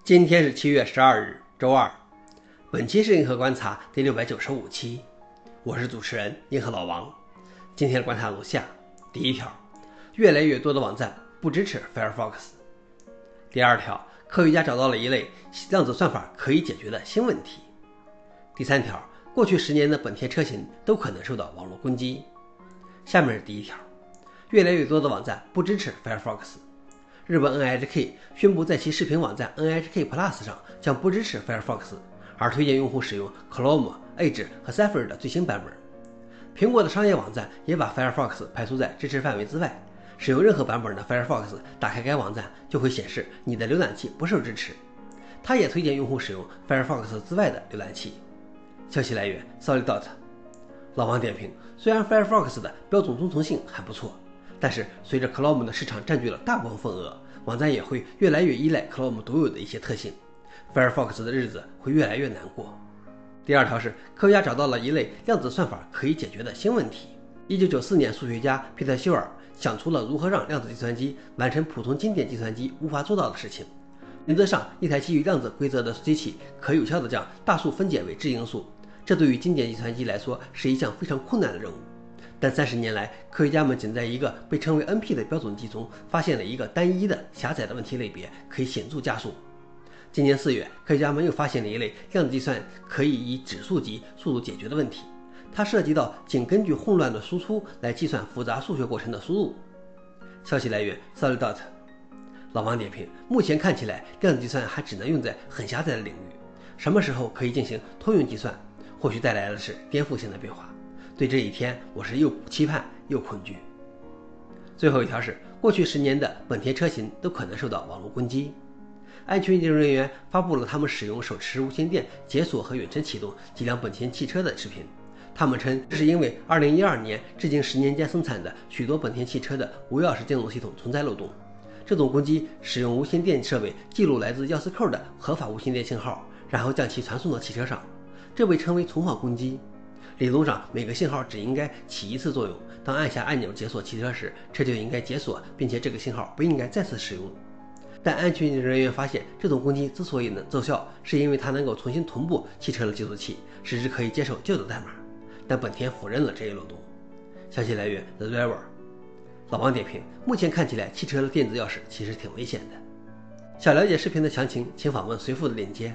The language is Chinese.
今天是七月十二日，周二。本期是银河观察第六百九十五期，我是主持人银河老王。今天观察如下：第一条，越来越多的网站不支持 Firefox。第二条，科学家找到了一类量子算法可以解决的新问题。第三条，过去十年的本田车型都可能受到网络攻击。下面是第一条，越来越多的网站不支持 Firefox。日本 NHK 宣布，在其视频网站 NHK Plus 上将不支持 Firefox，而推荐用户使用 Chrome、Edge 和 Safari 的最新版本。苹果的商业网站也把 Firefox 排除在支持范围之外。使用任何版本的 Firefox，打开该网站就会显示你的浏览器不受支持。它也推荐用户使用 Firefox 之外的浏览器。消息来源：Solidot。老王点评：虽然 Firefox 的标准忠诚性还不错。但是，随着 Chrome 的市场占据了大部分份额，网站也会越来越依赖 Chrome 独有的一些特性，Firefox 的日子会越来越难过。第二条是，科学家找到了一类量子算法可以解决的新问题。一九九四年，数学家皮特休尔想出了如何让量子计算机完成普通经典计算机无法做到的事情。原则上，一台基于量子规则的机器可有效地将大数分解为质因数，这对于经典计算机来说是一项非常困难的任务。但三十年来，科学家们仅在一个被称为 NP 的标准机中发现了一个单一的狭窄的问题类别，可以显著加速。今年四月，科学家们又发现了一类量子计算可以以指数级速度解决的问题，它涉及到仅根据混乱的输出来计算复杂数学过程的输入。消息来源：Solidot。老王点评：目前看起来，量子计算还只能用在很狭窄的领域，什么时候可以进行通用计算，或许带来的是颠覆性的变化。对这一天，我是又期盼又恐惧。最后一条是，过去十年的本田车型都可能受到网络攻击。安全研究人员发布了他们使用手持无线电解锁和远程启动几辆本田汽车的视频。他们称，这是因为2012年至今十年间生产的许多本田汽车的无钥匙进入系统存在漏洞。这种攻击使用无线电设备记录来自钥匙扣的合法无线电信号，然后将其传送到汽车上，这被称为重访攻击。理论上，每个信号只应该起一次作用。当按下按钮解锁汽车时，车就应该解锁，并且这个信号不应该再次使用。但安全人员发现，这种攻击之所以能奏效，是因为它能够重新同步汽车的计数器，使之可以接受旧的代码。但本田否认了这一漏洞。消息来源：The Driver。老王点评：目前看起来，汽车的电子钥匙其实挺危险的。想了解视频的详情，请访问随附的链接。